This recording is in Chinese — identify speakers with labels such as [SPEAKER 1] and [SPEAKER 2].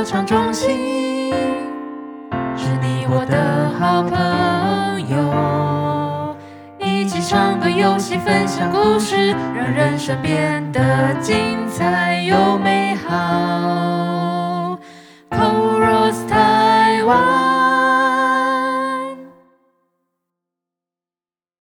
[SPEAKER 1] 歌唱中心，是你我的好朋友，一起唱歌游戏，分享故事，让人生变得精彩哟。